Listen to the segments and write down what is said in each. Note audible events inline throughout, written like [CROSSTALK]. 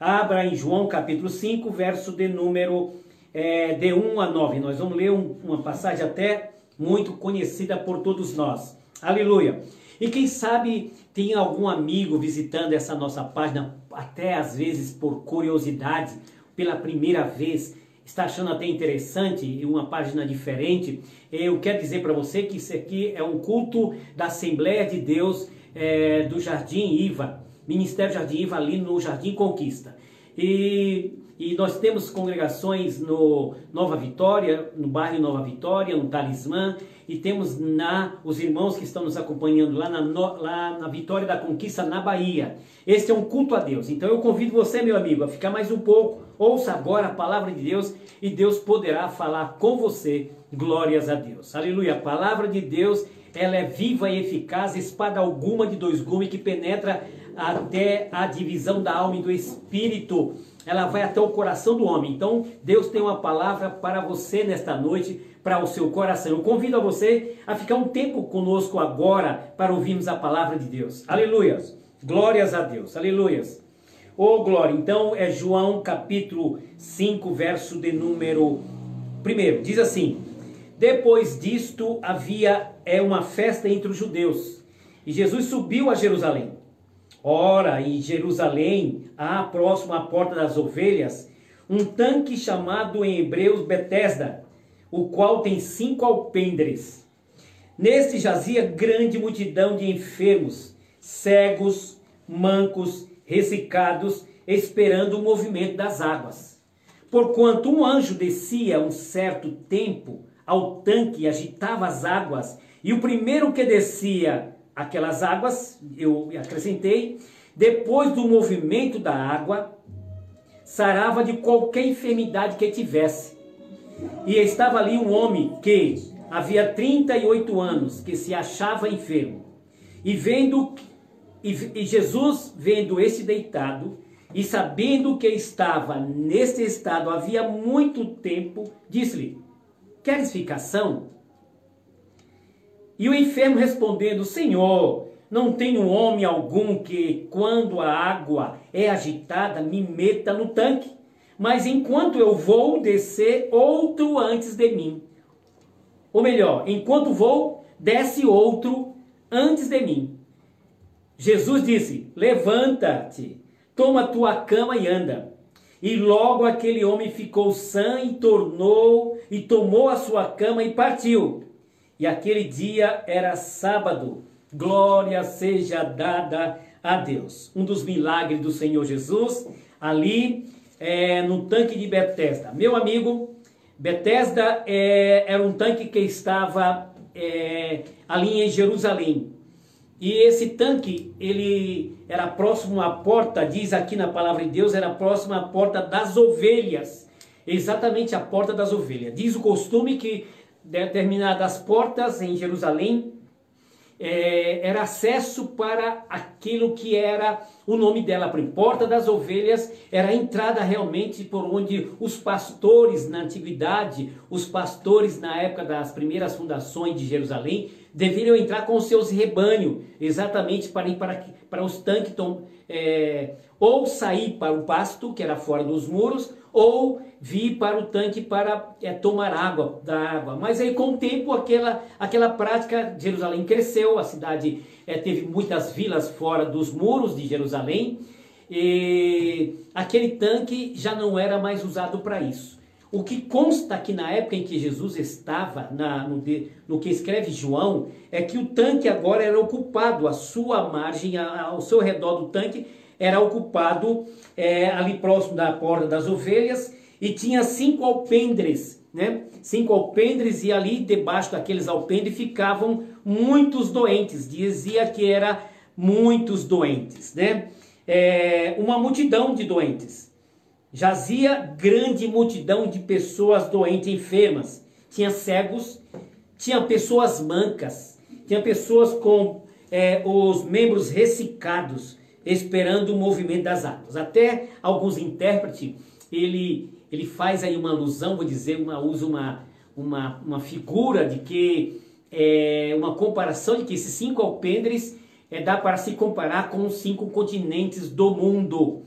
Abra em João capítulo 5, verso de número é, de 1 a 9. Nós vamos ler um, uma passagem até muito conhecida por todos nós. Aleluia. E quem sabe tem algum amigo visitando essa nossa página, até às vezes por curiosidade, pela primeira vez, está achando até interessante uma página diferente. Eu quero dizer para você que isso aqui é um culto da Assembleia de Deus é, do Jardim Iva, Ministério Jardim Iva, ali no Jardim Conquista. E, e nós temos congregações no Nova Vitória, no bairro Nova Vitória, no Talismã, e temos na os irmãos que estão nos acompanhando lá na, lá na Vitória da Conquista, na Bahia. Este é um culto a Deus. Então eu convido você, meu amigo, a ficar mais um pouco. Ouça agora a palavra de Deus e Deus poderá falar com você. Glórias a Deus. Aleluia. A palavra de Deus, ela é viva e eficaz, espada alguma de dois gumes que penetra até a divisão da alma e do espírito. Ela vai até o coração do homem. Então, Deus tem uma palavra para você nesta noite para o seu coração. Eu convido a você a ficar um tempo conosco agora para ouvirmos a palavra de Deus. Aleluias. Glórias a Deus. Aleluias. Oh, glória. Então é João capítulo 5, verso de número 1. Diz assim: Depois disto havia é uma festa entre os judeus, e Jesus subiu a Jerusalém. Ora, em Jerusalém, há próximo à porta das ovelhas, um tanque chamado em hebreus Betesda, o qual tem cinco alpendres. Neste jazia grande multidão de enfermos, cegos, mancos, ressecados, esperando o movimento das águas. Porquanto um anjo descia um certo tempo ao tanque e agitava as águas, e o primeiro que descia aquelas águas, eu acrescentei, depois do movimento da água, sarava de qualquer enfermidade que tivesse. E estava ali um homem que havia 38 anos, que se achava enfermo. E vendo e, Jesus vendo esse deitado e sabendo que estava nesse estado havia muito tempo, disse-lhe: Queres ficação? E o enfermo respondendo: Senhor, não tenho homem algum que, quando a água é agitada, me meta no tanque mas enquanto eu vou descer outro antes de mim. Ou melhor, enquanto vou, desce outro antes de mim. Jesus disse: Levanta-te, toma tua cama e anda. E logo aquele homem ficou sã e tornou e tomou a sua cama e partiu. E aquele dia era sábado. Glória seja dada a Deus. Um dos milagres do Senhor Jesus ali é, no tanque de Bethesda. Meu amigo, Bethesda é, era um tanque que estava é, ali em Jerusalém. E esse tanque, ele era próximo à porta, diz aqui na palavra de Deus, era próximo à porta das ovelhas. Exatamente a porta das ovelhas. Diz o costume que determinadas portas em Jerusalém é, era acesso para aquilo que era o nome dela, a porta das ovelhas, era a entrada realmente por onde os pastores na antiguidade, os pastores na época das primeiras fundações de Jerusalém, deveriam entrar com seus rebanhos, exatamente para ir para, para os tanques, é, ou sair para o pasto, que era fora dos muros, ou vir para o tanque para é, tomar água da água. Mas aí com o tempo aquela, aquela prática, Jerusalém cresceu, a cidade é, teve muitas vilas fora dos muros de Jerusalém, e aquele tanque já não era mais usado para isso. O que consta que na época em que Jesus estava, na, no, no, que escreve João, é que o tanque agora era ocupado, a sua margem, ao seu redor do tanque, era ocupado é, ali próximo da porta das ovelhas e tinha cinco alpendres, né? Cinco alpendres e ali debaixo daqueles alpendres ficavam muitos doentes. Dizia que era muitos doentes, né? É, uma multidão de doentes. Jazia grande multidão de pessoas doentes, enfermas. Tinha cegos, tinha pessoas mancas, tinha pessoas com é, os membros ressecados, esperando o movimento das águas. Até alguns intérpretes, ele, ele faz aí uma alusão, vou dizer, uma, usa uma, uma, uma figura de que, é, uma comparação de que esses cinco alpendres é, dá para se comparar com os cinco continentes do mundo.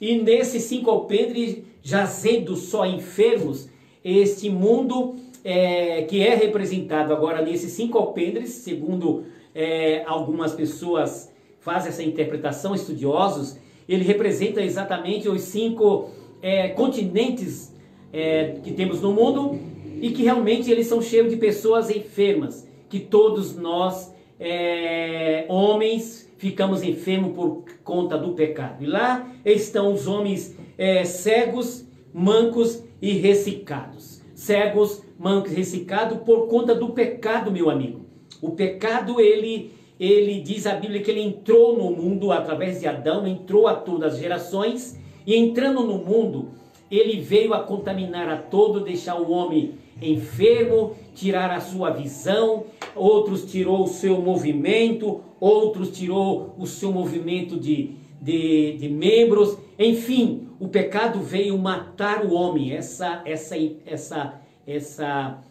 e nesses cinco alpendres, jazendo só enfermos, este mundo é, que é representado agora nesses cinco alpendres, segundo é, algumas pessoas fazem essa interpretação, estudiosos, ele representa exatamente os cinco é, continentes é, que temos no mundo e que realmente eles são cheios de pessoas enfermas, que todos nós, é, homens, ficamos enfermos por conta do pecado. E lá estão os homens é, cegos, mancos e ressecados. Cegos, mancos ressecados por conta do pecado, meu amigo. O pecado, ele, ele diz a Bíblia que ele entrou no mundo através de Adão, entrou a todas as gerações, e entrando no mundo, ele veio a contaminar a todo, deixar o homem enfermo, tirar a sua visão, outros tirou o seu movimento, outros tirou o seu movimento de, de, de membros, enfim, o pecado veio matar o homem. Essa, essa, essa, essa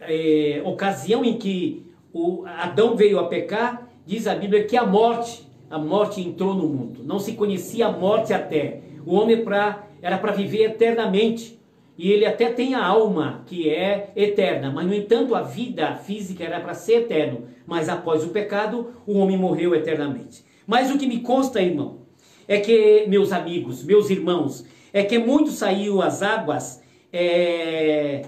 é, ocasião em que o Adão veio a pecar, diz a Bíblia que a morte, a morte entrou no mundo. Não se conhecia a morte até. O homem pra, era para viver eternamente e ele até tem a alma que é eterna, mas no entanto a vida física era para ser eterno, mas após o pecado o homem morreu eternamente. Mas o que me consta, irmão, é que meus amigos, meus irmãos, é que muitos saíram às águas é,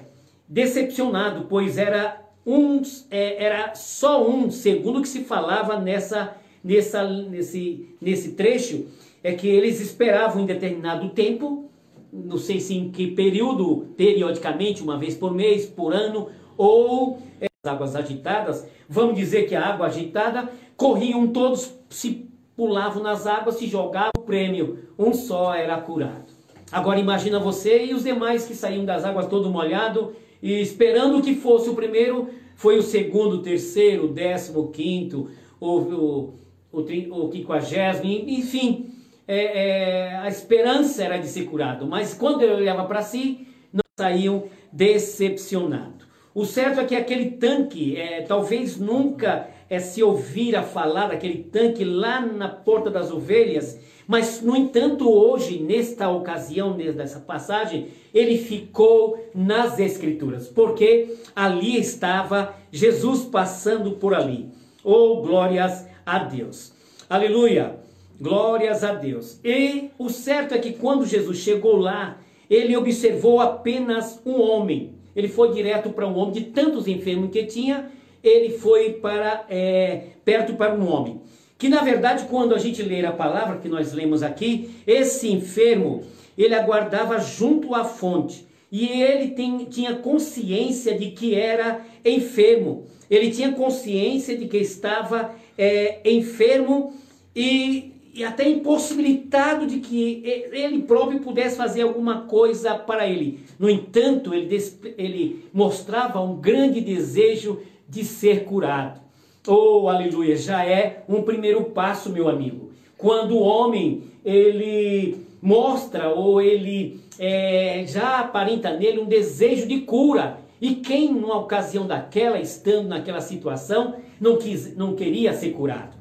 decepcionado, pois era um, é, era só um, segundo que se falava nessa, nessa, nesse, nesse trecho, é que eles esperavam em determinado tempo não sei se em que período, periodicamente, uma vez por mês, por ano, ou as águas agitadas, vamos dizer que a água agitada, corriam todos, se pulavam nas águas, se jogavam o prêmio, um só era curado. Agora imagina você e os demais que saíam das águas todo molhado e esperando que fosse o primeiro, foi o segundo, o terceiro, o décimo, o quinto, o, o, o, o quinquagésimo, enfim, é, é, a esperança era de ser curado, mas quando ele olhava para si, não saíam decepcionados. O certo é que aquele tanque, é, talvez nunca é, se ouvira falar daquele tanque lá na porta das ovelhas, mas no entanto hoje, nesta ocasião, nessa passagem, ele ficou nas escrituras, porque ali estava Jesus passando por ali. Oh, glórias a Deus. Aleluia. Glórias a Deus. E o certo é que quando Jesus chegou lá, ele observou apenas um homem. Ele foi direto para um homem, de tantos enfermos que tinha, ele foi para é, perto para um homem. Que na verdade, quando a gente ler a palavra que nós lemos aqui, esse enfermo, ele aguardava junto à fonte. E ele tem, tinha consciência de que era enfermo. Ele tinha consciência de que estava é, enfermo e e até impossibilitado de que ele próprio pudesse fazer alguma coisa para ele. No entanto, ele, ele mostrava um grande desejo de ser curado. Oh, aleluia, já é um primeiro passo, meu amigo. Quando o homem, ele mostra ou ele é, já aparenta nele um desejo de cura. E quem, numa ocasião daquela, estando naquela situação, não, quis, não queria ser curado?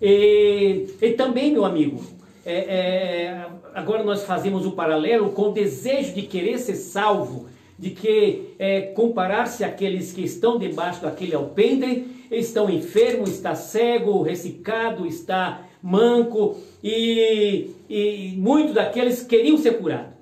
E, e também, meu amigo, é, é, agora nós fazemos o paralelo com o desejo de querer ser salvo, de que é, comparar-se àqueles que estão debaixo daquele alpendre, estão enfermos, está cego, ressicado, está manco, e, e muitos daqueles queriam ser curados.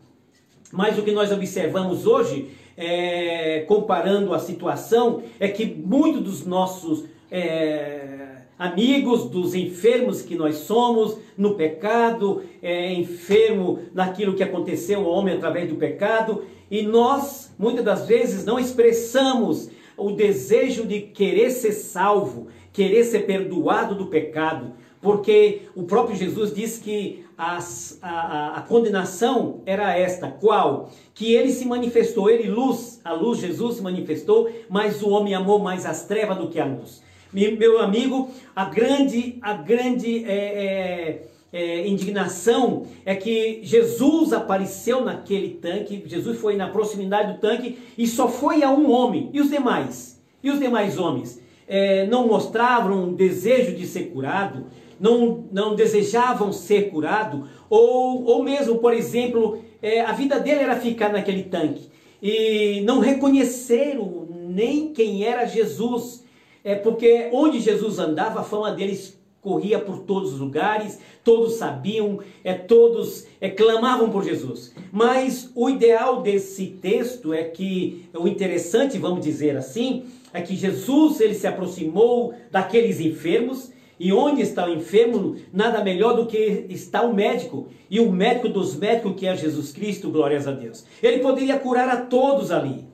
Mas o que nós observamos hoje, é, comparando a situação, é que muitos dos nossos é, amigos dos enfermos que nós somos no pecado, é, enfermo naquilo que aconteceu ao homem através do pecado, e nós muitas das vezes não expressamos o desejo de querer ser salvo, querer ser perdoado do pecado, porque o próprio Jesus disse que as, a, a, condenação era esta, qual? Que ele se manifestou, ele luz, a luz Jesus se manifestou, mas o homem amou mais as trevas do que a luz. Meu amigo, a grande, a grande é, é, é, indignação é que Jesus apareceu naquele tanque, Jesus foi na proximidade do tanque e só foi a um homem. E os demais? E os demais homens? É, não mostravam um desejo de ser curado, não, não desejavam ser curado, ou, ou mesmo, por exemplo, é, a vida dele era ficar naquele tanque e não reconheceram nem quem era Jesus, é porque onde Jesus andava, a fama deles corria por todos os lugares, todos sabiam, é, todos é, clamavam por Jesus. Mas o ideal desse texto é que, o interessante, vamos dizer assim, é que Jesus ele se aproximou daqueles enfermos, e onde está o enfermo, nada melhor do que está o médico. E o médico dos médicos, que é Jesus Cristo, glórias a Deus. Ele poderia curar a todos ali.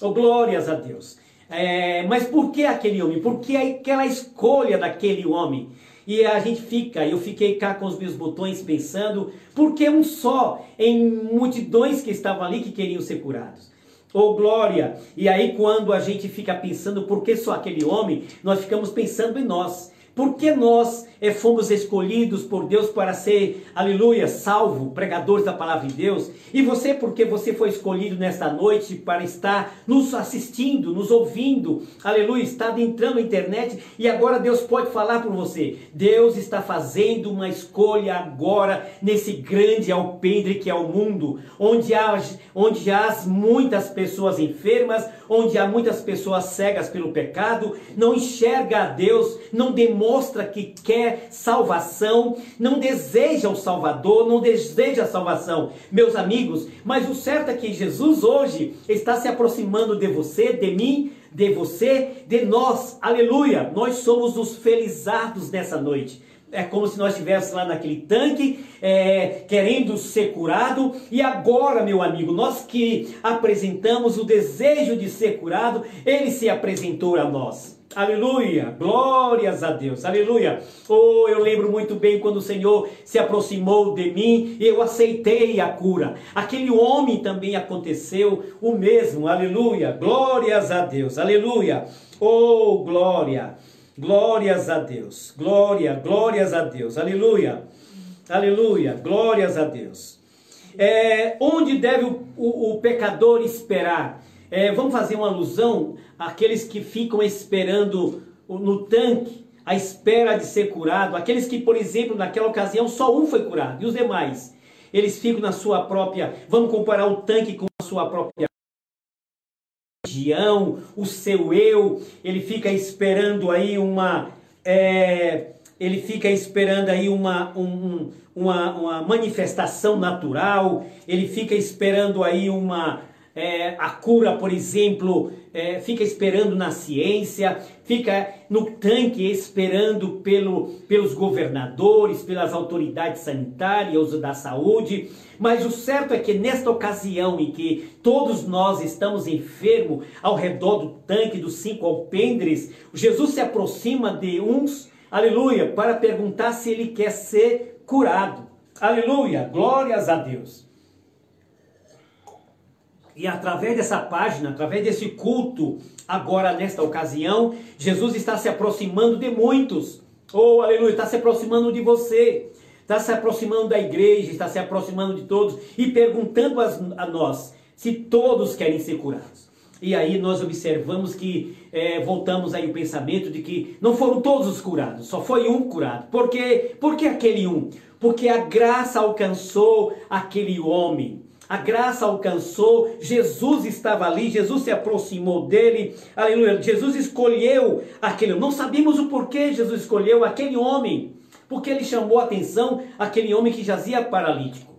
Oh, glórias a Deus. É, mas por que aquele homem? Por que aquela escolha daquele homem? E a gente fica, eu fiquei cá com os meus botões pensando, por que um só em multidões que estavam ali que queriam ser curados? Oh glória! E aí quando a gente fica pensando por que só aquele homem, nós ficamos pensando em nós. Porque nós fomos escolhidos por Deus para ser, aleluia, salvo, pregadores da palavra de Deus. E você, porque você foi escolhido nesta noite para estar nos assistindo, nos ouvindo, aleluia, está entrando na internet e agora Deus pode falar por você. Deus está fazendo uma escolha agora nesse grande alpendre que é o mundo, onde há, onde há muitas pessoas enfermas, onde há muitas pessoas cegas pelo pecado, não enxerga a Deus, não demonstra que quer salvação, não deseja o Salvador, não deseja a salvação, meus amigos. Mas o certo é que Jesus hoje está se aproximando de você, de mim, de você, de nós. Aleluia! Nós somos os felizados nessa noite. É como se nós estivéssemos lá naquele tanque, é, querendo ser curado. E agora, meu amigo, nós que apresentamos o desejo de ser curado, ele se apresentou a nós. Aleluia, glórias a Deus, aleluia. Oh, eu lembro muito bem quando o Senhor se aproximou de mim e eu aceitei a cura. Aquele homem também aconteceu o mesmo, aleluia, glórias a Deus, aleluia. Oh, glória, glórias a Deus, glória, glórias a Deus, aleluia, aleluia, glórias a Deus. É, onde deve o, o, o pecador esperar? É, vamos fazer uma alusão àqueles que ficam esperando no tanque, à espera de ser curado, aqueles que, por exemplo, naquela ocasião só um foi curado, e os demais? Eles ficam na sua própria, vamos comparar o tanque com a sua própria região, o seu eu, ele fica esperando aí uma. É, ele fica esperando aí uma, um, uma, uma manifestação natural, ele fica esperando aí uma, é, a cura, por exemplo, é, fica esperando na ciência, fica no tanque esperando pelo, pelos governadores, pelas autoridades sanitárias da saúde. Mas o certo é que nesta ocasião em que todos nós estamos enfermos ao redor do tanque dos cinco alpendres, Jesus se aproxima de uns, aleluia, para perguntar se ele quer ser curado. Aleluia, glórias a Deus. E através dessa página, através desse culto, agora nesta ocasião, Jesus está se aproximando de muitos. Oh, aleluia, está se aproximando de você, está se aproximando da igreja, está se aproximando de todos e perguntando a, nós se todos querem ser curados. E aí nós observamos que é, voltamos aí o pensamento de que não foram todos os curados, só foi um curado. Por quê? Por que aquele um? Porque a graça alcançou aquele homem a graça alcançou, Jesus estava ali, Jesus se aproximou dele, aleluia. Jesus escolheu aquele, não sabemos o porquê Jesus escolheu aquele homem, porque ele chamou a atenção aquele homem que jazia paralítico.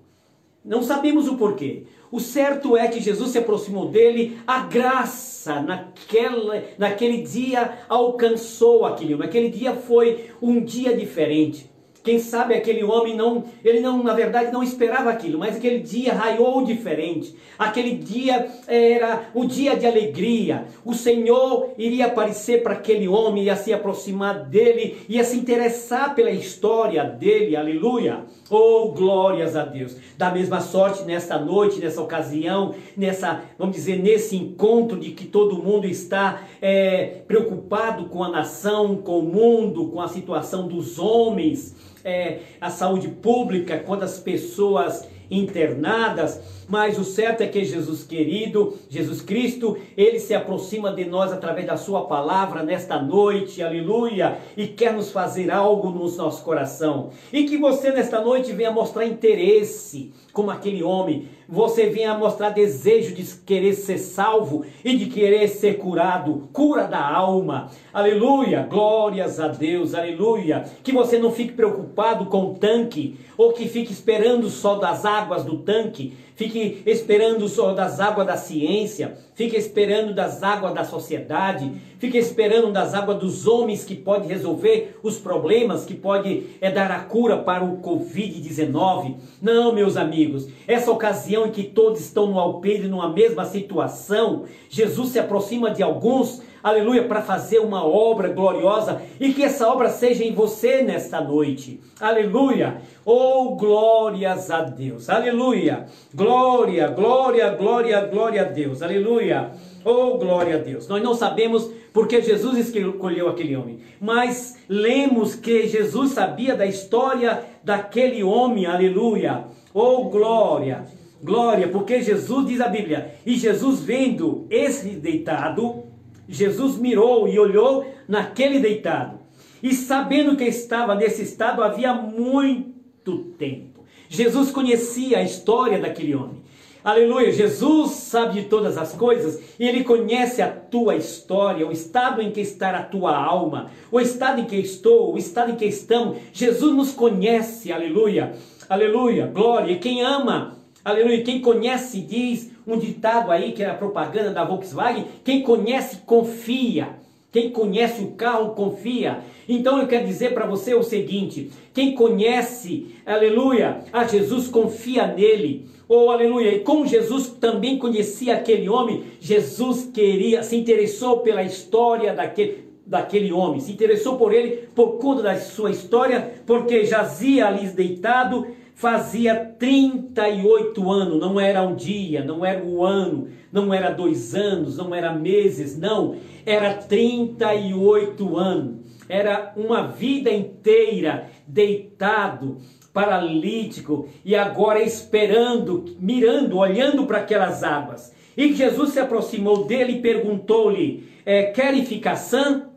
Não sabemos o porquê. O certo é que Jesus se aproximou dele, a graça naquela, naquele dia alcançou aquele homem. Aquele dia foi um dia diferente. Quem sabe aquele homem não, ele não, na verdade, não esperava aquilo, mas aquele dia raiou diferente. Aquele dia era o dia de alegria. O Senhor iria aparecer para aquele homem, ia se aproximar dele, ia se interessar pela história dele. Aleluia! Oh, glórias a Deus. Da mesma sorte nessa noite, nessa ocasião, nessa, vamos dizer, nesse encontro de que todo mundo está é, preocupado com a nação, com o mundo, com a situação dos homens é, a saúde pública, quantas pessoas internadas, mas o certo é que Jesus querido, Jesus Cristo, ele se aproxima de nós através da sua palavra nesta noite, aleluia, e quer nos fazer algo no nosso coração. E que você nesta noite venha mostrar interesse, como aquele homem, você venha mostrar desejo de querer ser salvo e de querer ser curado, cura da alma. Aleluia, glórias a Deus, aleluia. Que você não fique preocupado com o tanque, ou que fique esperando só das águas do tanque, fique esperando só das águas da ciência, fique esperando das águas da sociedade, fique esperando das águas dos homens que pode resolver os problemas, que pode é, dar a cura para o Covid-19. Não, meus amigos, essa ocasião em que todos estão no alpendre, numa mesma situação, Jesus se aproxima de alguns aleluia, para fazer uma obra gloriosa e que essa obra seja em você nesta noite, aleluia. Oh, glórias a Deus, aleluia. Glória, glória, glória, glória a Deus, aleluia. Oh, glória a Deus. Nós não sabemos porque Jesus escolheu aquele homem, mas lemos que Jesus sabia da história daquele homem, aleluia. Oh, glória. Glória, porque Jesus diz a Bíblia, e Jesus vendo esse deitado, Jesus mirou e olhou naquele deitado. E sabendo que estava nesse estado havia muito tempo. Jesus conhecia a história daquele homem. Aleluia, Jesus sabe de todas as coisas e ele conhece a tua história, o estado em que está a tua alma, o estado em que estou, o estado em que estamos. Jesus nos conhece, aleluia, aleluia, glória. E quem ama, aleluia, quem conhece diz um ditado aí que é a propaganda da Volkswagen: quem conhece, confia. Quem conhece o carro, confia. Então eu quero dizer para você o seguinte: quem conhece, aleluia, a Jesus, confia nele. Oh, aleluia. E como Jesus também conhecia aquele homem, Jesus queria, se interessou pela história daquele, daquele homem, se interessou por ele por conta da sua história, porque jazia ali deitado fazia 38 anos, não era um dia, não era um ano, não era dois anos, não era meses, não, era 38 anos, era uma vida inteira deitado, paralítico e agora esperando, mirando, olhando para aquelas águas. E Jesus se aproximou dele e perguntou-lhe: é, Quer ficar sã?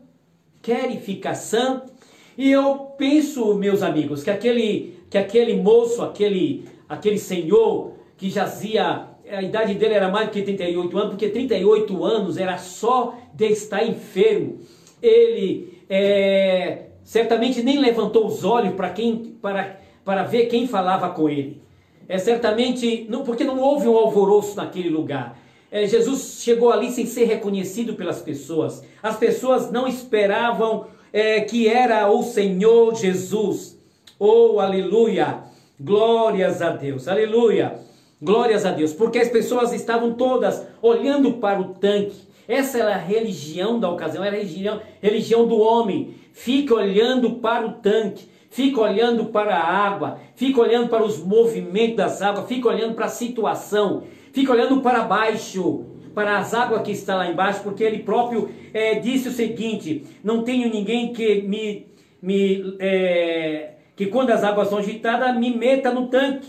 Quer ficar sã? E eu penso, meus amigos, que aquele que aquele moço, aquele, aquele senhor que jazia, a idade dele era mais do que 38 anos, porque 38 anos era só de estar enfermo. Ele é, certamente nem levantou os olhos para quem para, para ver quem falava com ele. É certamente não porque não houve um alvoroço naquele lugar. É, Jesus chegou ali sem ser reconhecido pelas pessoas. As pessoas não esperavam é, que era o Senhor Jesus. Oh, aleluia! Glórias a Deus, aleluia! Glórias a Deus, porque as pessoas estavam todas olhando para o tanque. Essa era a religião da ocasião, era a religião, religião do homem. Fica olhando para o tanque, fica olhando para a água, fica olhando para os movimentos das águas, fica olhando para a situação, fica olhando para baixo, para as águas que está lá embaixo, porque ele próprio é, disse o seguinte: não tenho ninguém que me, me é, que quando as águas são agitadas, me meta no tanque.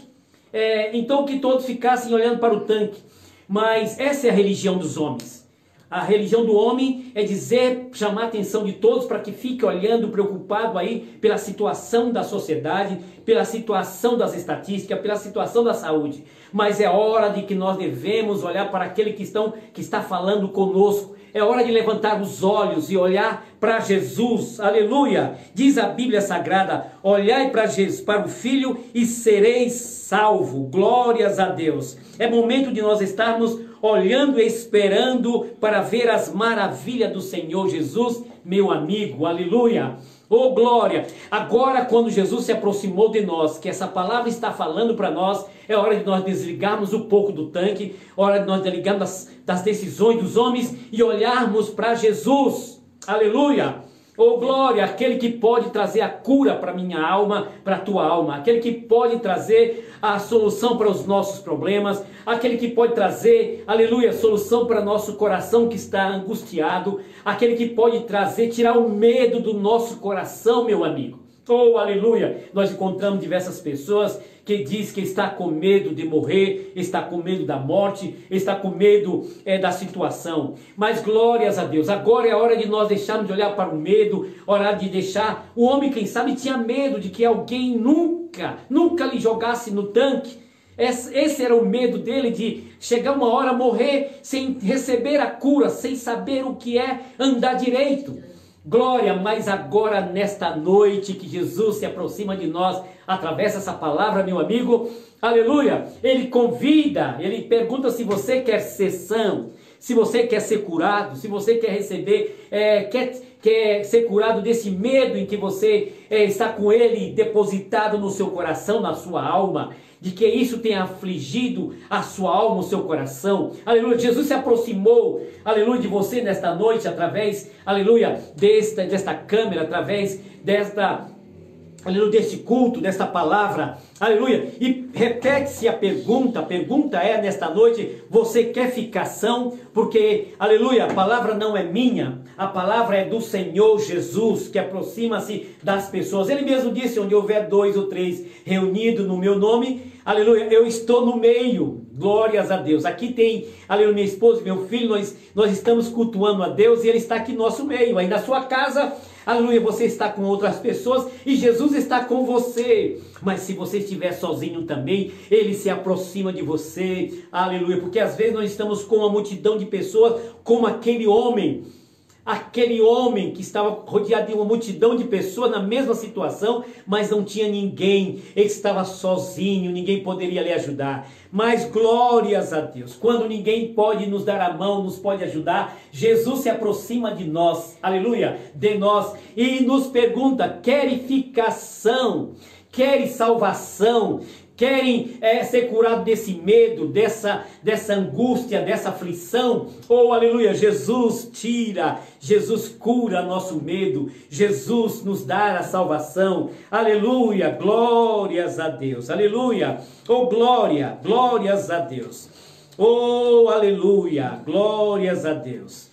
É, então que todos ficassem olhando para o tanque. Mas essa é a religião dos homens. A religião do homem é dizer, chamar a atenção de todos para que fique olhando, preocupado aí pela situação da sociedade, pela situação das estatísticas, pela situação da saúde. Mas é hora de que nós devemos olhar para aquele que, estão, que está falando conosco, é hora de levantar os olhos e olhar para Jesus. Aleluia! Diz a Bíblia Sagrada: olhai para Jesus, para o Filho e sereis salvo. Glórias a Deus. É momento de nós estarmos olhando e esperando para ver as maravilhas do Senhor Jesus, meu amigo. Aleluia! Oh glória! Agora, quando Jesus se aproximou de nós, que essa palavra está falando para nós, é hora de nós desligarmos um pouco do tanque, hora de nós desligarmos das, das decisões dos homens e olharmos para Jesus. Aleluia! Oh glória, aquele que pode trazer a cura para minha alma, para tua alma, aquele que pode trazer a solução para os nossos problemas, aquele que pode trazer, aleluia, solução para nosso coração que está angustiado, aquele que pode trazer, tirar o medo do nosso coração, meu amigo. Oh, aleluia! Nós encontramos diversas pessoas que diz que está com medo de morrer, está com medo da morte, está com medo é, da situação. Mas glórias a Deus, agora é a hora de nós deixarmos de olhar para o medo, hora de deixar. O homem, quem sabe, tinha medo de que alguém nunca, nunca lhe jogasse no tanque. Esse era o medo dele de chegar uma hora morrer sem receber a cura, sem saber o que é andar direito. Glória, mas agora nesta noite que Jesus se aproxima de nós através dessa palavra, meu amigo, aleluia, ele convida, ele pergunta se você quer ser são, se você quer ser curado, se você quer receber, é, quer, quer ser curado desse medo em que você é, está com ele depositado no seu coração, na sua alma de que isso tenha afligido a sua alma, o seu coração. Aleluia. Jesus se aproximou, aleluia, de você nesta noite, através, aleluia, desta, desta câmera, através desta aleluia, deste culto, desta palavra, aleluia, e repete-se a pergunta, a pergunta é nesta noite, você quer ficação? Porque, aleluia, a palavra não é minha, a palavra é do Senhor Jesus, que aproxima-se das pessoas, ele mesmo disse, onde houver dois ou três reunidos no meu nome, aleluia, eu estou no meio, glórias a Deus, aqui tem, aleluia, minha esposa, meu filho, nós, nós estamos cultuando a Deus, e Ele está aqui no nosso meio, aí na sua casa, Aleluia, você está com outras pessoas e Jesus está com você. Mas se você estiver sozinho também, ele se aproxima de você. Aleluia, porque às vezes nós estamos com uma multidão de pessoas, como aquele homem aquele homem que estava rodeado de uma multidão de pessoas na mesma situação, mas não tinha ninguém, ele estava sozinho, ninguém poderia lhe ajudar. Mas glórias a Deus, quando ninguém pode nos dar a mão, nos pode ajudar, Jesus se aproxima de nós, aleluia, de nós, e nos pergunta: quer salvação, querem é, ser curados desse medo, dessa, dessa angústia, dessa aflição. Oh, aleluia! Jesus tira, Jesus cura nosso medo, Jesus nos dá a salvação. Aleluia! Glórias a Deus, aleluia! Oh, glória, glórias a Deus. Oh, aleluia, glórias a Deus.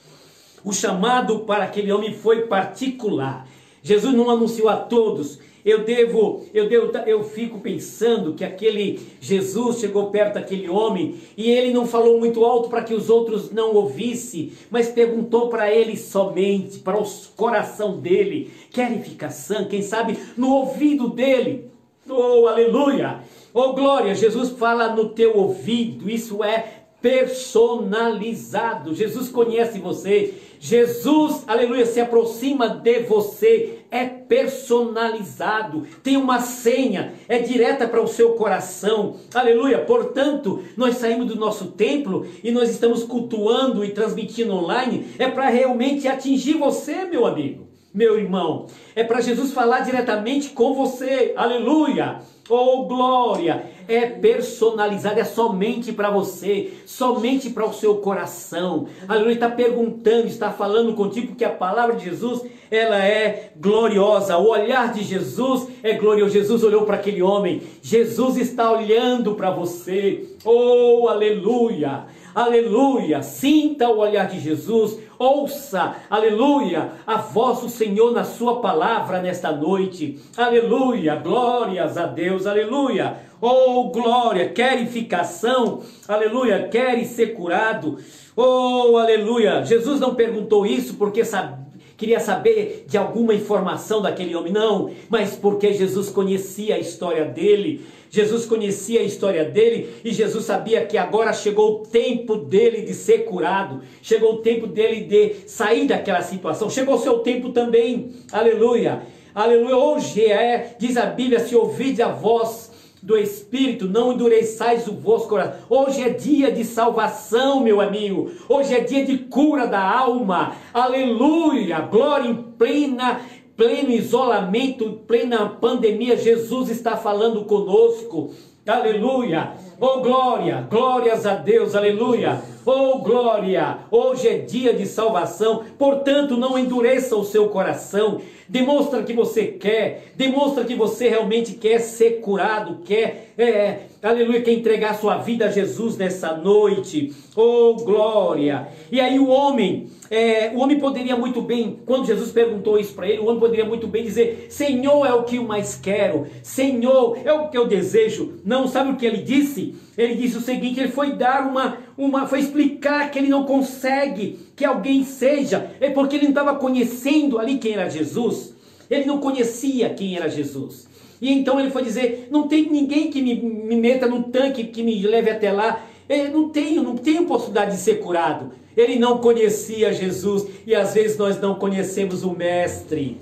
O chamado para aquele homem foi particular. Jesus não anunciou a todos, eu devo, eu devo, eu fico pensando que aquele Jesus chegou perto daquele homem e ele não falou muito alto para que os outros não ouvissem, mas perguntou para ele somente, para o coração dele, quer ficar sã, quem sabe no ouvido dele. Oh, aleluia! Oh, glória! Jesus fala no teu ouvido, isso é personalizado. Jesus conhece você. Jesus, aleluia, se aproxima de você. Personalizado. Tem uma senha, é direta para o seu coração. Aleluia. Portanto, nós saímos do nosso templo e nós estamos cultuando e transmitindo online. É para realmente atingir você, meu amigo, meu irmão. É para Jesus falar diretamente com você. Aleluia. Oh glória! É personalizado, é somente para você, somente para o seu coração. Aleluia, está perguntando, está falando contigo, porque a palavra de Jesus, ela é gloriosa. O olhar de Jesus é glorioso. Jesus olhou para aquele homem, Jesus está olhando para você. Oh, aleluia! aleluia, sinta o olhar de Jesus, ouça, aleluia, a voz do Senhor na sua palavra nesta noite, aleluia, glórias a Deus, aleluia, oh glória, querificação, aleluia, quer ser curado, oh aleluia, Jesus não perguntou isso porque sabia queria saber de alguma informação daquele homem, não, mas porque Jesus conhecia a história dele, Jesus conhecia a história dele e Jesus sabia que agora chegou o tempo dele de ser curado, chegou o tempo dele de sair daquela situação, chegou o seu tempo também, aleluia, aleluia. Hoje é, diz a Bíblia, se ouvide a voz do Espírito, não endureçais o vosso coração. Hoje é dia de salvação, meu amigo. Hoje é dia de cura da alma. Aleluia! Glória em plena pleno isolamento, plena pandemia, Jesus está falando conosco. Aleluia! Oh glória! Glórias a Deus! Aleluia! Oh glória! Hoje é dia de salvação, portanto não endureça o seu coração. Demonstra que você quer, demonstra que você realmente quer ser curado, quer, é, aleluia, quer entregar sua vida a Jesus nessa noite. Oh glória! E aí o homem, é, o homem poderia muito bem, quando Jesus perguntou isso para ele, o homem poderia muito bem dizer: Senhor é o que eu mais quero, Senhor é o que eu desejo. Não, sabe o que ele disse? Ele disse o seguinte: ele foi dar uma, uma, foi explicar que ele não consegue que alguém seja, é porque ele não estava conhecendo ali quem era Jesus. Ele não conhecia quem era Jesus. E então ele foi dizer: não tem ninguém que me, me meta no tanque, que me leve até lá. Eu não tenho, não tenho possibilidade de ser curado. Ele não conhecia Jesus e às vezes nós não conhecemos o Mestre.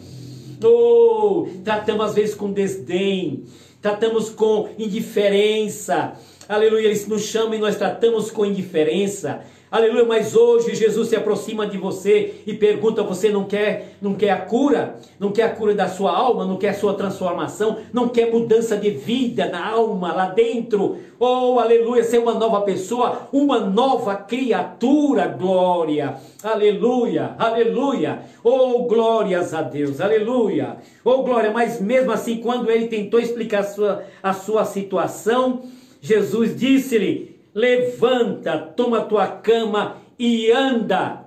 Oh, tratamos às vezes com desdém, tratamos com indiferença. Aleluia, eles nos chamam e nós tratamos com indiferença. Aleluia, mas hoje Jesus se aproxima de você e pergunta: você não quer, não quer a cura? Não quer a cura da sua alma? Não quer a sua transformação? Não quer mudança de vida na alma, lá dentro? Oh, aleluia, ser uma nova pessoa, uma nova criatura, glória. Aleluia, aleluia. Oh, glórias a Deus, aleluia. Oh, glória, mas mesmo assim, quando ele tentou explicar a sua, a sua situação, Jesus disse-lhe: levanta, toma tua cama e anda.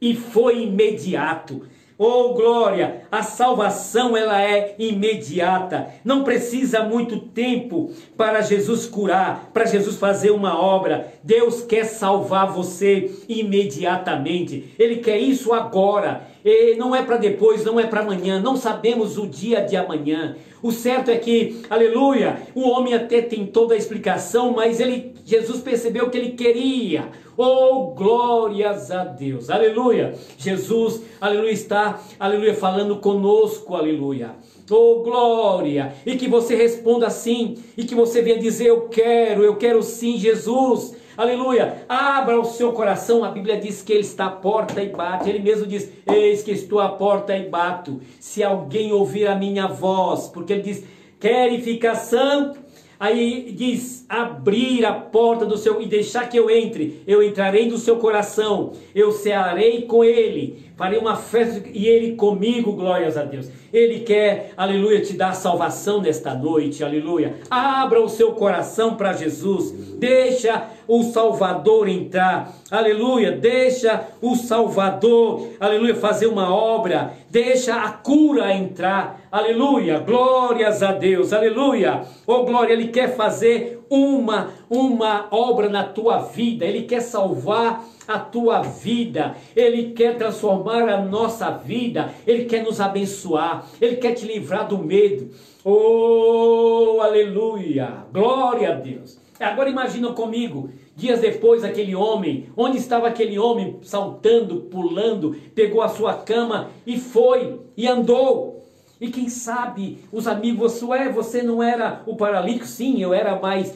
E foi imediato. Oh glória, a salvação ela é imediata. Não precisa muito tempo para Jesus curar, para Jesus fazer uma obra. Deus quer salvar você imediatamente. Ele quer isso agora. E não é para depois, não é para amanhã. Não sabemos o dia de amanhã. O certo é que, aleluia, o homem até tem toda a explicação, mas ele, Jesus percebeu o que ele queria. Oh, glórias a Deus. Aleluia. Jesus, aleluia, está, aleluia, falando conosco, aleluia. Oh, glória! E que você responda assim, e que você venha dizer: Eu quero, eu quero sim, Jesus. Aleluia! Abra o seu coração. A Bíblia diz que ele está à porta e bate. Ele mesmo diz: Eis que estou à porta e bato. Se alguém ouvir a minha voz, porque ele diz: Quer ficar santo? Aí diz: abrir a porta do seu e deixar que eu entre. Eu entrarei no seu coração. Eu cearei com ele farei uma festa e ele comigo, glórias a Deus. Ele quer, aleluia, te dar salvação nesta noite, aleluia. Abra o seu coração para Jesus, deixa o Salvador entrar, aleluia. Deixa o Salvador, aleluia, fazer uma obra, deixa a cura entrar, aleluia. Glórias a Deus, aleluia. Oh glória, ele quer fazer uma uma obra na tua vida, ele quer salvar a tua vida, Ele quer transformar a nossa vida, Ele quer nos abençoar, Ele quer te livrar do medo. Oh, aleluia! Glória a Deus! Agora imagina comigo, dias depois aquele homem, onde estava aquele homem saltando, pulando, pegou a sua cama e foi e andou. E quem sabe os amigos, ué, você não era o paralítico? Sim, eu era mais,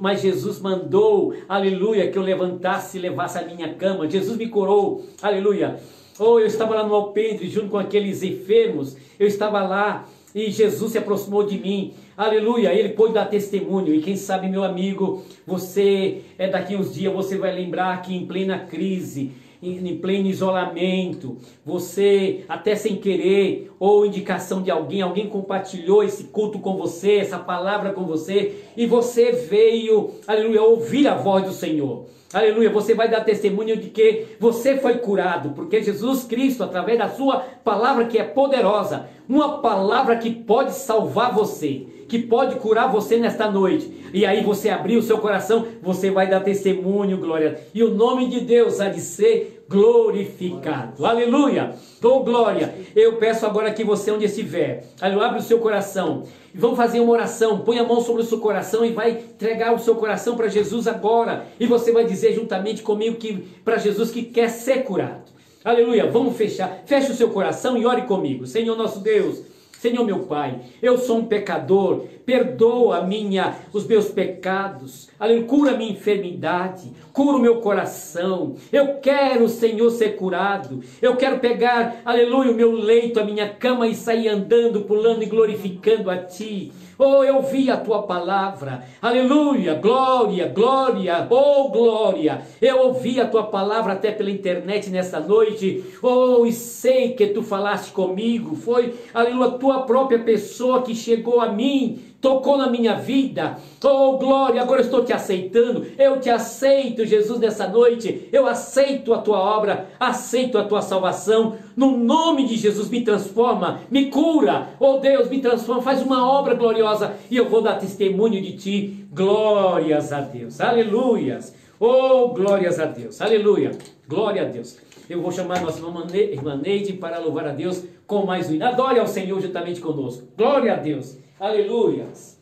mas Jesus mandou, aleluia, que eu levantasse e levasse a minha cama. Jesus me curou, aleluia. Ou oh, eu estava lá no alpendre junto com aqueles enfermos, eu estava lá e Jesus se aproximou de mim. Aleluia, ele pôde dar testemunho. E quem sabe, meu amigo, você é daqui uns dias você vai lembrar que em plena crise, em pleno isolamento, você até sem querer, ou indicação de alguém, alguém compartilhou esse culto com você, essa palavra com você, e você veio, aleluia, ouvir a voz do Senhor. Aleluia, você vai dar testemunho de que você foi curado, porque Jesus Cristo, através da sua palavra que é poderosa, uma palavra que pode salvar você, que pode curar você nesta noite. E aí você abrir o seu coração, você vai dar testemunho, glória. E o nome de Deus há de ser glorificado. Aleluia! Oh glória! Eu peço agora que você onde estiver, abre o seu coração. Vamos fazer uma oração. Põe a mão sobre o seu coração e vai entregar o seu coração para Jesus agora. E você vai dizer juntamente comigo que para Jesus que quer ser curado. Aleluia! Vamos fechar. Feche o seu coração e ore comigo. Senhor nosso Deus, Senhor meu Pai, eu sou um pecador, perdoa minha, os meus pecados, aleluia, cura a minha enfermidade, cura o meu coração. Eu quero, Senhor, ser curado. Eu quero pegar, aleluia, o meu leito, a minha cama e sair andando, pulando e glorificando a Ti. Oh, eu vi a tua palavra. Aleluia, glória, glória, oh, glória. Eu ouvi a tua palavra até pela internet nessa noite. Oh, e sei que tu falaste comigo. Foi, aleluia, a tua própria pessoa que chegou a mim tocou na minha vida. Oh, glória, agora estou te aceitando. Eu te aceito, Jesus, nessa noite. Eu aceito a tua obra, aceito a tua salvação. No nome de Jesus, me transforma, me cura. Oh, Deus, me transforma, faz uma obra gloriosa e eu vou dar testemunho de ti. Glórias a Deus. Aleluias. Oh, glórias a Deus. Aleluia. Glória a Deus. Eu vou chamar nossa irmã Neide para louvar a Deus com mais um. Adore ao Senhor juntamente conosco. Glória a Deus. Aleluias.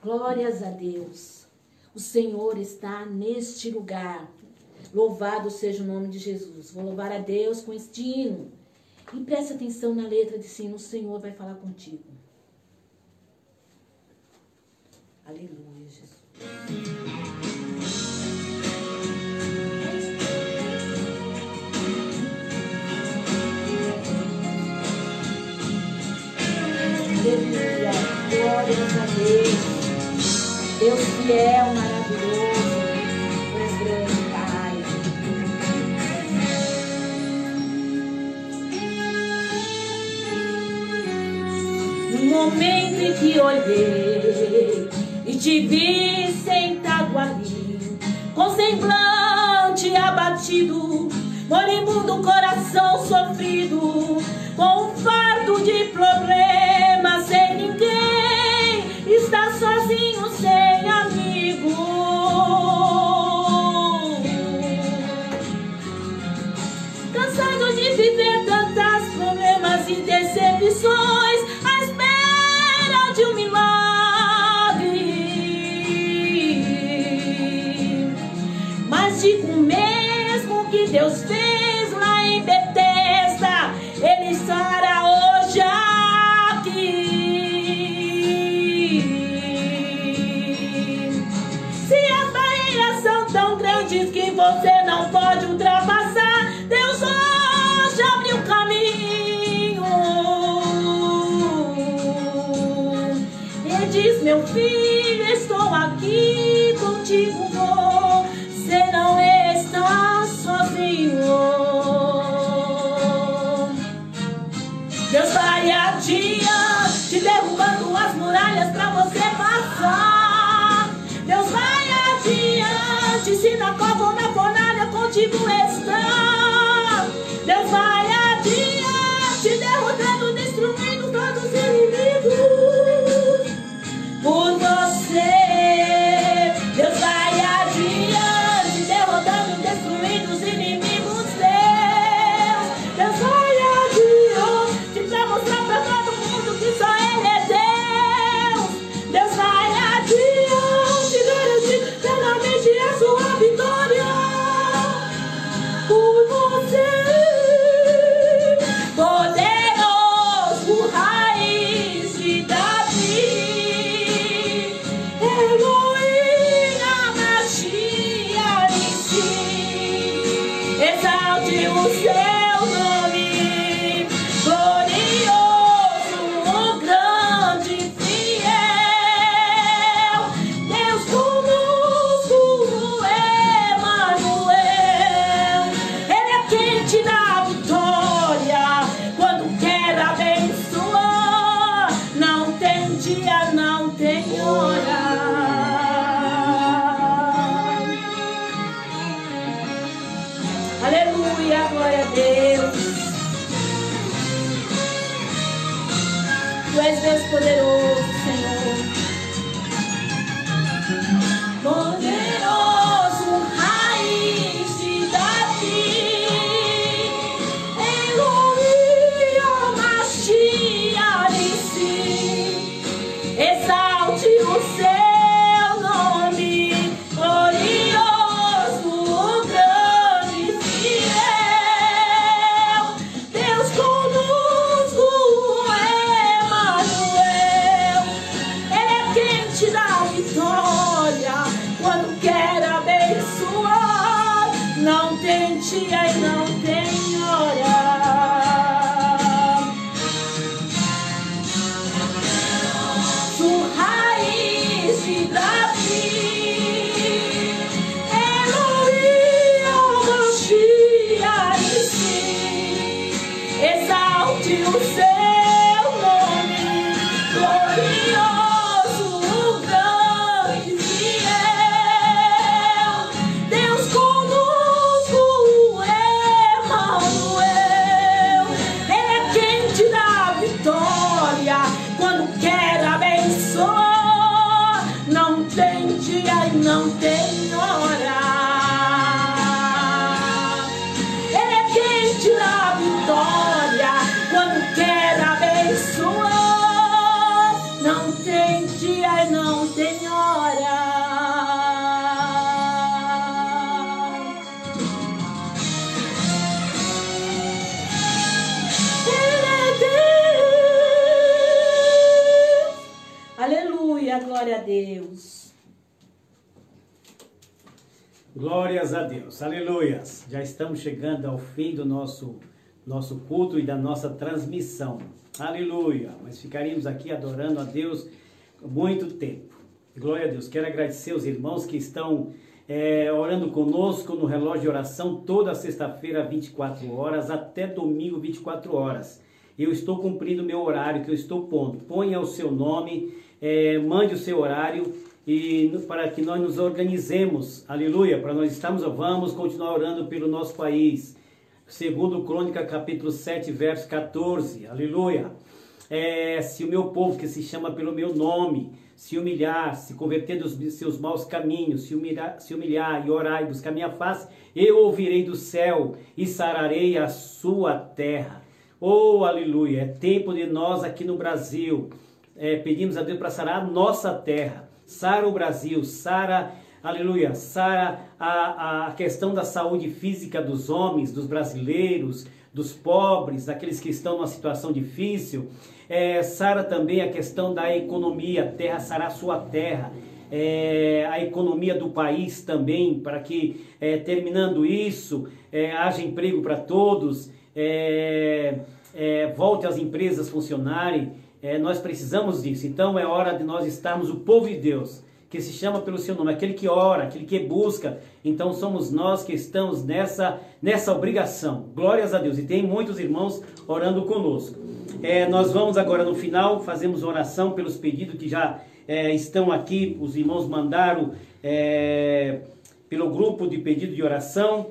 Glórias a Deus. O Senhor está neste lugar. Louvado seja o nome de Jesus. Vou louvar a Deus com este hino. E preste atenção na letra de sino. O Senhor vai falar contigo. Aleluia, Jesus. Glórias a Deus. Deus fiel, maravilhoso. Tu és grande, Pai. No momento em que olhei e te vi sentado ali, com semblante abatido, moribundo coração sofrido, com um fardo de problemas, sem ninguém, está sozinho, sem amigo. she ain't no Glórias a Deus, aleluias. Já estamos chegando ao fim do nosso, nosso culto e da nossa transmissão. Aleluia. Mas ficaríamos aqui adorando a Deus muito tempo. Glória a Deus. Quero agradecer os irmãos que estão é, orando conosco no relógio de oração toda sexta-feira, 24 horas, até domingo, 24 horas. Eu estou cumprindo meu horário que eu estou pondo. Ponha o seu nome, é, mande o seu horário e para que nós nos organizemos, aleluia, para nós estarmos, vamos continuar orando pelo nosso país. Segundo Crônica, capítulo 7, verso 14, aleluia. É, se o meu povo que se chama pelo meu nome se humilhar, se converter dos seus maus caminhos, se humilhar, se humilhar e orar e buscar minha face, eu ouvirei do céu e sararei a sua terra. Oh, aleluia! É tempo de nós aqui no Brasil é, pedimos a Deus para sarar a nossa terra, sara o Brasil, sara, aleluia, sara a, a questão da saúde física dos homens, dos brasileiros, dos pobres, daqueles que estão numa situação difícil. É, sara também a questão da economia, terra, a sua terra. É, a economia do país também, para que, é, terminando isso, é, haja emprego para todos, é, é, volte as empresas funcionarem, é, nós precisamos disso. Então é hora de nós estarmos o povo de Deus, que se chama pelo seu nome, aquele que ora, aquele que busca. Então somos nós que estamos nessa, nessa obrigação. Glórias a Deus. E tem muitos irmãos orando conosco. É, nós vamos agora no final, fazemos oração pelos pedidos que já é, estão aqui. Os irmãos mandaram é, pelo grupo de pedido de oração.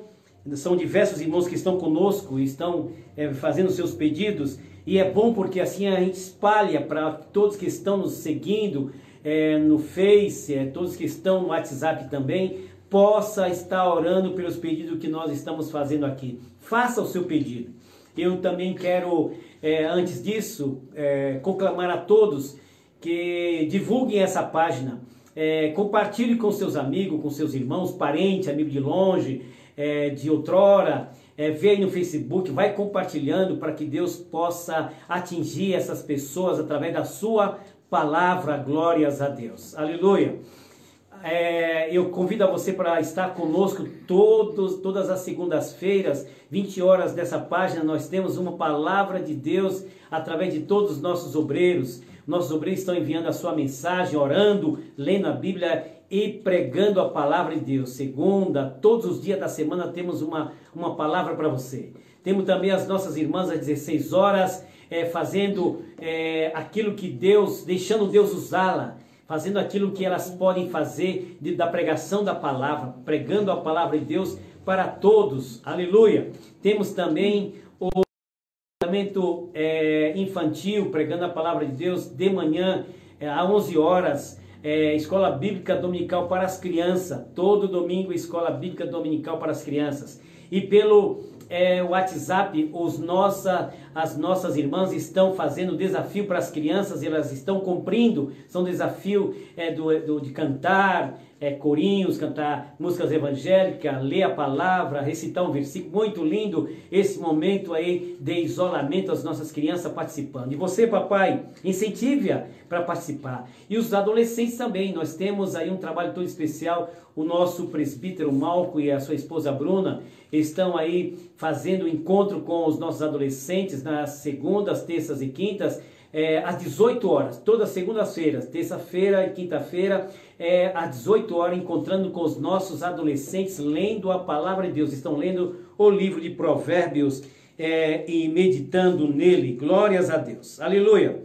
São diversos irmãos que estão conosco, estão é, fazendo seus pedidos. E é bom porque assim a gente espalha para todos que estão nos seguindo é, no Face, é, todos que estão no WhatsApp também, possa estar orando pelos pedidos que nós estamos fazendo aqui. Faça o seu pedido. Eu também quero, é, antes disso, é, conclamar a todos que divulguem essa página, é, compartilhe com seus amigos, com seus irmãos, parentes, amigos de longe, é, de outrora, é, vê aí no Facebook, vai compartilhando para que Deus possa atingir essas pessoas através da sua palavra. Glórias a Deus. Aleluia. É, eu convido a você para estar conosco todos, todas as segundas-feiras, 20 horas dessa página. Nós temos uma palavra de Deus através de todos os nossos obreiros. Nossos obreiros estão enviando a sua mensagem, orando, lendo a Bíblia e pregando a palavra de Deus. Segunda, todos os dias da semana temos uma, uma palavra para você. Temos também as nossas irmãs às 16 horas, é, fazendo é, aquilo que Deus, deixando Deus usá-la, fazendo aquilo que elas podem fazer de, da pregação da palavra, pregando a palavra de Deus para todos. Aleluia. Temos também o tratamento é, infantil, pregando a palavra de Deus de manhã, é, às 11 horas. É, escola Bíblica Dominical para as crianças. Todo domingo, Escola Bíblica Dominical para as crianças. E pelo é, WhatsApp, os nossa, as nossas irmãs estão fazendo desafio para as crianças, elas estão cumprindo, são desafio é, do, do, de cantar, é, corinhos, cantar músicas evangélicas, ler a palavra, recitar um versículo. Muito lindo esse momento aí de isolamento, as nossas crianças participando. E você, papai, incentive-a para participar. E os adolescentes também. Nós temos aí um trabalho todo especial. O nosso presbítero Malco e a sua esposa Bruna estão aí fazendo encontro com os nossos adolescentes nas segundas, terças e quintas é, às 18 horas, todas segundas-feiras, terça-feira e quinta-feira, é, às 18 horas, encontrando com os nossos adolescentes, lendo a palavra de Deus. Estão lendo o livro de Provérbios é, e meditando nele. Glórias a Deus. Aleluia.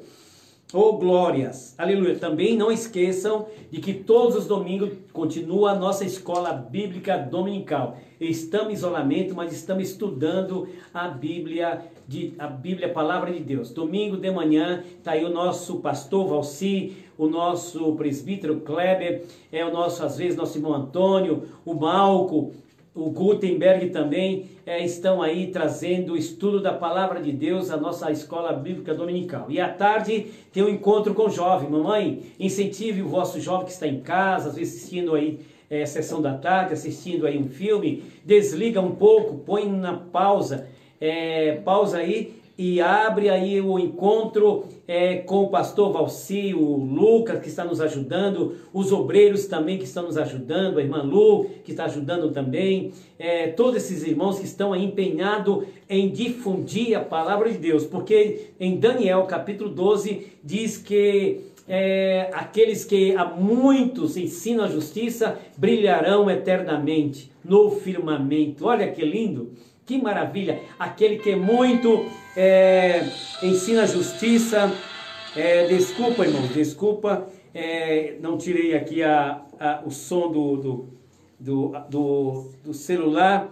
Oh, glórias! Aleluia! Também não esqueçam de que todos os domingos continua a nossa escola bíblica dominical. Estamos em isolamento, mas estamos estudando a Bíblia, de, a Bíblia, a palavra de Deus. Domingo de manhã está aí o nosso pastor Valci, o nosso presbítero Kleber, é o nosso, às vezes, nosso irmão Antônio, o Malco, o Gutenberg também é, estão aí trazendo o estudo da palavra de Deus à nossa escola bíblica dominical. E à tarde tem um encontro com o jovem. Mamãe, incentive o vosso jovem que está em casa, às vezes assistindo aí é, sessão da tarde, assistindo aí um filme, desliga um pouco, põe na pausa, é, pausa aí e abre aí o encontro é, com o pastor Valci, o Lucas que está nos ajudando, os obreiros também que estão nos ajudando, a irmã Lu que está ajudando também, é, todos esses irmãos que estão empenhados em difundir a palavra de Deus, porque em Daniel capítulo 12 diz que é, aqueles que a muitos ensinam a justiça brilharão eternamente no firmamento. Olha que lindo! Que maravilha! Aquele que muito é, ensina justiça. É, desculpa, irmão, desculpa. É, não tirei aqui a, a, o som do, do, do, do, do celular,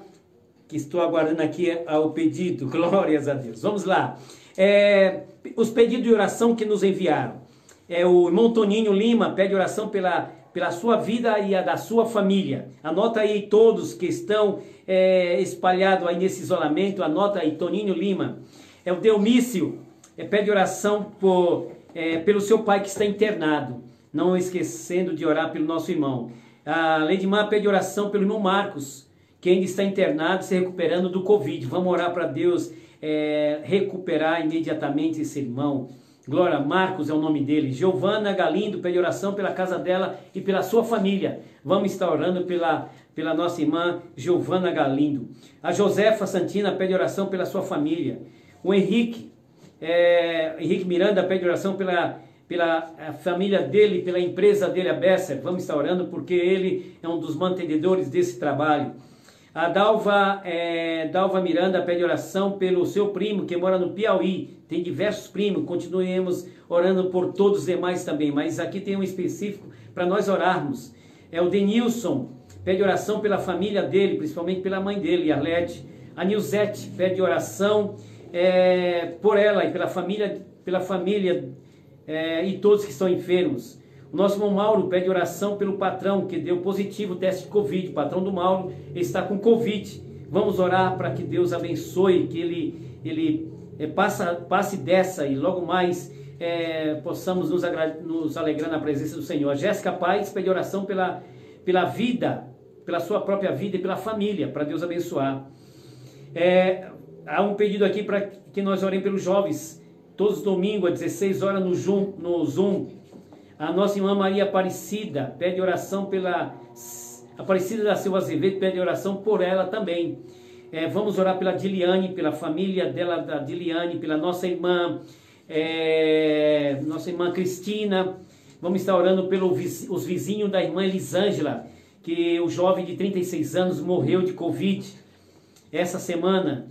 que estou aguardando aqui o pedido. [LAUGHS] Glórias a Deus. Vamos lá. É, os pedidos de oração que nos enviaram. É, o irmão Toninho Lima pede oração pela pela sua vida e a da sua família. Anota aí todos que estão é, espalhados aí nesse isolamento, anota aí, Toninho Lima. É o Delmício, é, pede oração por, é, pelo seu pai que está internado, não esquecendo de orar pelo nosso irmão. A Leidmar pede oração pelo irmão Marcos, que ainda está internado, se recuperando do Covid. Vamos orar para Deus é, recuperar imediatamente esse irmão. Glória, Marcos é o nome dele. Giovana Galindo pede oração pela casa dela e pela sua família. Vamos estar orando pela, pela nossa irmã Giovana Galindo. A Josefa Santina pede oração pela sua família. O Henrique, é, Henrique Miranda pede oração pela, pela família dele, pela empresa dele, a Besser. Vamos estar orando porque ele é um dos mantenedores desse trabalho. A Dalva, é, Dalva Miranda pede oração pelo seu primo que mora no Piauí. Tem diversos primos, continuemos orando por todos os demais também, mas aqui tem um específico para nós orarmos. É o Denilson, pede oração pela família dele, principalmente pela mãe dele, Arlete. A Nilzete pede oração é, por ela e pela família, pela família é, e todos que estão enfermos. O nosso irmão Mauro pede oração pelo patrão que deu positivo teste de Covid. O patrão do Mauro está com Covid. Vamos orar para que Deus abençoe, que ele, ele é, passa, passe dessa e logo mais é, possamos nos, nos, alegrar na presença do Senhor. Jéssica Paz pede oração pela, pela vida, pela sua própria vida e pela família, para Deus abençoar. É, há um pedido aqui para que nós oremos pelos jovens, todos os domingos, às 16 horas no Zoom, no Zoom a nossa irmã Maria Aparecida pede oração pela Aparecida da Silva Azevedo, pede oração por ela também. É, vamos orar pela Diliane, pela família dela, da Diliane, pela nossa irmã, é, nossa irmã Cristina. Vamos estar orando pelos os vizinhos da irmã Elisângela, que o jovem de 36 anos morreu de Covid essa semana.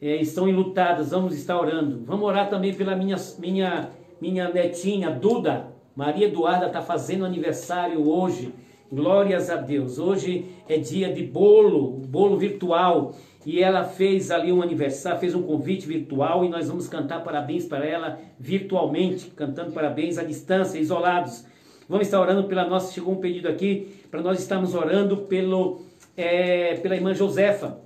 É, estão enlutadas, vamos estar orando. Vamos orar também pela minha, minha, minha netinha, Duda, Maria Eduarda está fazendo aniversário hoje. Glórias a Deus. Hoje é dia de bolo, bolo virtual. E ela fez ali um aniversário, fez um convite virtual e nós vamos cantar parabéns para ela virtualmente, cantando parabéns à distância, isolados. Vamos estar orando pela nossa. Chegou um pedido aqui para nós estarmos orando pelo, é, pela irmã Josefa.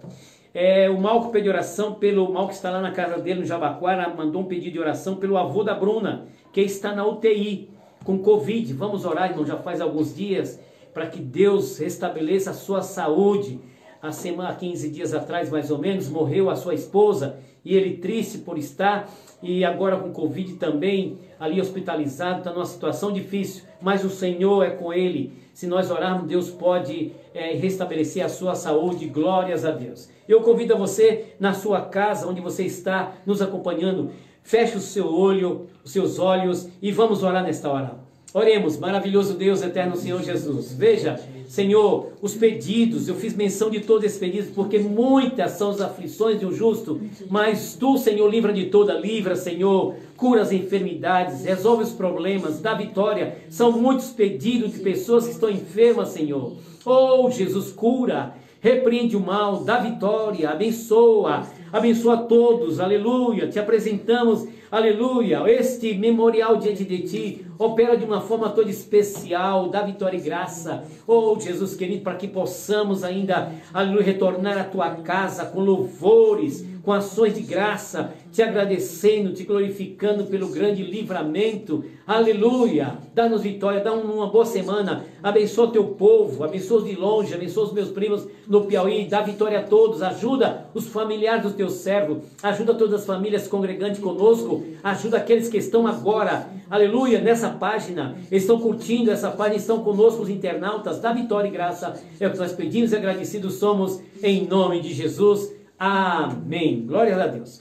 É, o Malco pede oração pelo Malco que está lá na casa dele, no Jabaquara, mandou um pedido de oração pelo avô da Bruna, que está na UTI com Covid. Vamos orar, irmão, já faz alguns dias, para que Deus restabeleça a sua saúde. Há semana, 15 dias atrás, mais ou menos, morreu a sua esposa e ele triste por estar e agora com Covid também ali hospitalizado, está numa situação difícil, mas o Senhor é com ele. Se nós orarmos, Deus pode é, restabelecer a sua saúde. Glórias a Deus. Eu convido a você na sua casa, onde você está nos acompanhando, feche o seu olho, os seus olhos e vamos orar nesta hora. Oremos, maravilhoso Deus, eterno Senhor Jesus. Veja, Senhor, os pedidos, eu fiz menção de todos esses pedidos, porque muitas são as aflições de um justo, mas tu, Senhor, livra de toda, livra, Senhor, cura as enfermidades, resolve os problemas, dá vitória. São muitos pedidos de pessoas que estão enfermas, Senhor. Oh, Jesus, cura, repreende o mal, dá vitória, abençoa, abençoa todos, aleluia. Te apresentamos, aleluia, este memorial diante de ti, opera de uma forma toda especial, dá vitória e graça. Oh, Jesus querido, para que possamos ainda, aleluia, retornar à tua casa com louvores, com ações de graça, te agradecendo, te glorificando pelo grande livramento. Aleluia! Dá-nos vitória, dá uma boa semana. Abençoa teu povo, abençoa os de longe, abençoa os meus primos no Piauí, dá vitória a todos, ajuda os familiares do teu servo, ajuda todas as famílias congregantes conosco, ajuda aqueles que estão agora, aleluia, nessa página, estão curtindo essa página, estão conosco os internautas, dá vitória e graça. É o que nós pedimos e agradecidos somos em nome de Jesus. Amém. Glória a Deus.